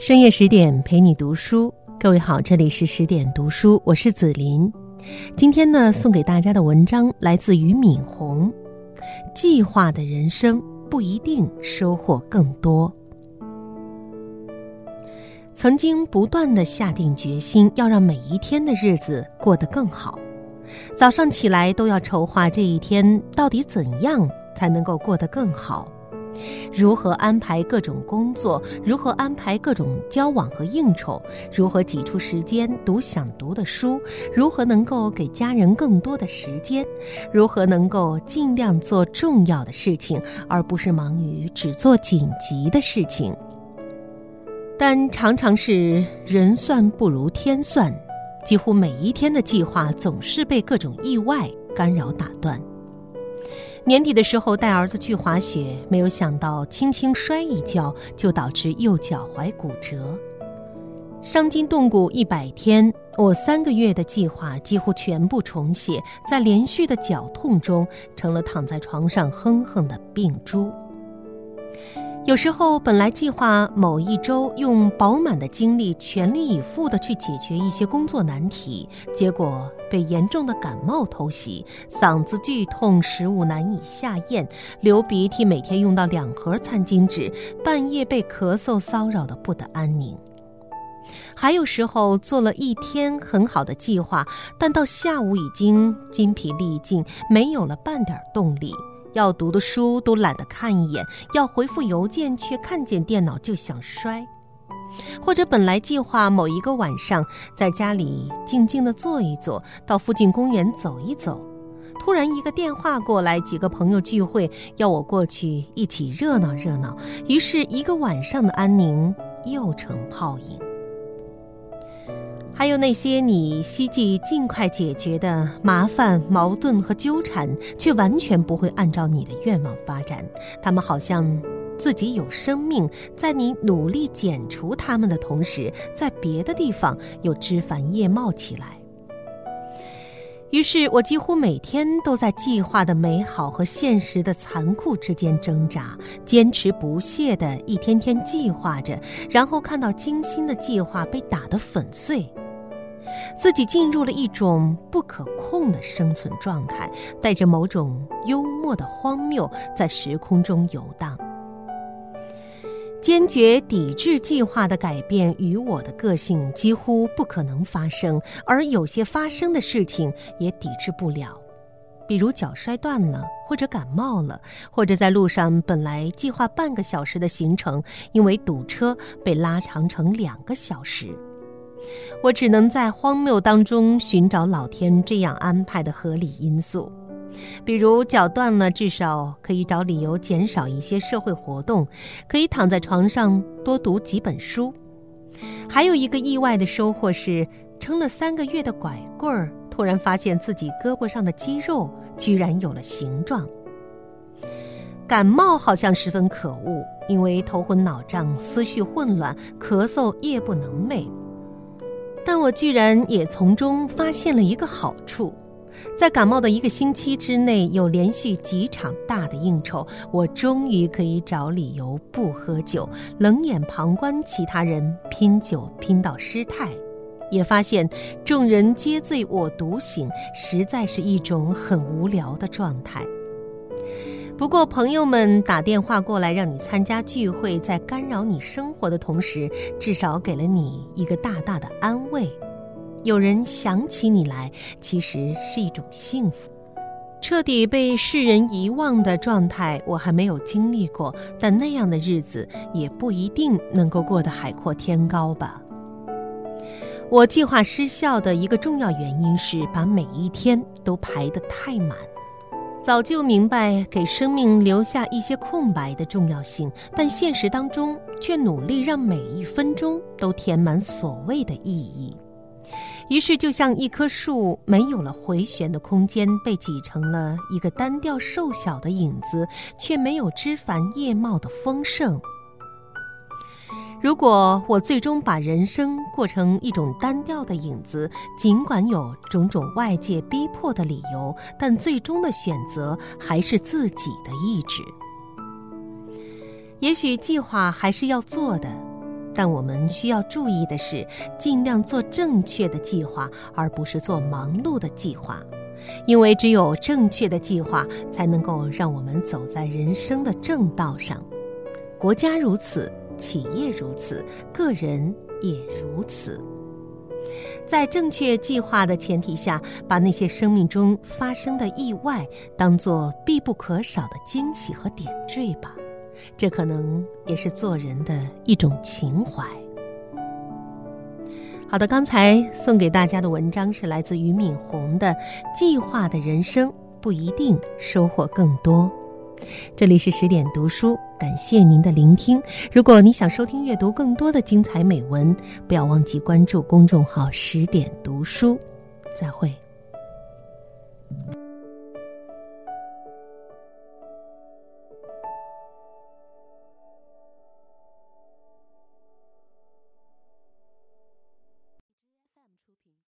深夜十点陪你读书，各位好，这里是十点读书，我是紫琳。今天呢，送给大家的文章来自于敏红。计划的人生不一定收获更多。曾经不断的下定决心，要让每一天的日子过得更好。早上起来都要筹划这一天到底怎样才能够过得更好。如何安排各种工作？如何安排各种交往和应酬？如何挤出时间读想读的书？如何能够给家人更多的时间？如何能够尽量做重要的事情，而不是忙于只做紧急的事情？但常常是人算不如天算，几乎每一天的计划总是被各种意外干扰打断。年底的时候带儿子去滑雪，没有想到轻轻摔一跤就导致右脚踝骨折，伤筋动骨一百天。我三个月的计划几乎全部重写，在连续的绞痛中，成了躺在床上哼哼的病猪。有时候本来计划某一周用饱满的精力全力以赴地去解决一些工作难题，结果被严重的感冒偷袭，嗓子剧痛，食物难以下咽，流鼻涕，每天用到两盒餐巾纸，半夜被咳嗽骚扰的不得安宁。还有时候做了一天很好的计划，但到下午已经筋疲力尽，没有了半点动力。要读的书都懒得看一眼，要回复邮件却看见电脑就想摔，或者本来计划某一个晚上在家里静静的坐一坐，到附近公园走一走，突然一个电话过来，几个朋友聚会，要我过去一起热闹热闹，于是一个晚上的安宁又成泡影。还有那些你希冀尽快解决的麻烦、矛盾和纠缠，却完全不会按照你的愿望发展。他们好像自己有生命，在你努力剪除他们的同时，在别的地方又枝繁叶茂起来。于是我几乎每天都在计划的美好和现实的残酷之间挣扎，坚持不懈地一天天计划着，然后看到精心的计划被打得粉碎。自己进入了一种不可控的生存状态，带着某种幽默的荒谬，在时空中游荡。坚决抵制计划的改变与我的个性几乎不可能发生，而有些发生的事情也抵制不了，比如脚摔断了，或者感冒了，或者在路上本来计划半个小时的行程，因为堵车被拉长成两个小时。我只能在荒谬当中寻找老天这样安排的合理因素，比如脚断了，至少可以找理由减少一些社会活动，可以躺在床上多读几本书。还有一个意外的收获是，撑了三个月的拐棍儿，突然发现自己胳膊上的肌肉居然有了形状。感冒好像十分可恶，因为头昏脑胀、思绪混乱、咳嗽、夜不能寐。但我居然也从中发现了一个好处，在感冒的一个星期之内，有连续几场大的应酬，我终于可以找理由不喝酒，冷眼旁观其他人拼酒拼到失态，也发现众人皆醉我独醒，实在是一种很无聊的状态。不过，朋友们打电话过来让你参加聚会，在干扰你生活的同时，至少给了你一个大大的安慰。有人想起你来，其实是一种幸福。彻底被世人遗忘的状态，我还没有经历过，但那样的日子也不一定能够过得海阔天高吧。我计划失效的一个重要原因是把每一天都排得太满。早就明白给生命留下一些空白的重要性，但现实当中却努力让每一分钟都填满所谓的意义。于是，就像一棵树没有了回旋的空间，被挤成了一个单调瘦小的影子，却没有枝繁叶茂的丰盛。如果我最终把人生过成一种单调的影子，尽管有种种外界逼迫的理由，但最终的选择还是自己的意志。也许计划还是要做的，但我们需要注意的是，尽量做正确的计划，而不是做忙碌的计划。因为只有正确的计划，才能够让我们走在人生的正道上。国家如此，企业如此，个人也如此。在正确计划的前提下，把那些生命中发生的意外当做必不可少的惊喜和点缀吧。这可能也是做人的一种情怀。好的，刚才送给大家的文章是来自俞敏洪的《计划的人生不一定收获更多》。这里是十点读书，感谢您的聆听。如果你想收听阅读更多的精彩美文，不要忘记关注公众号“十点读书”。再会。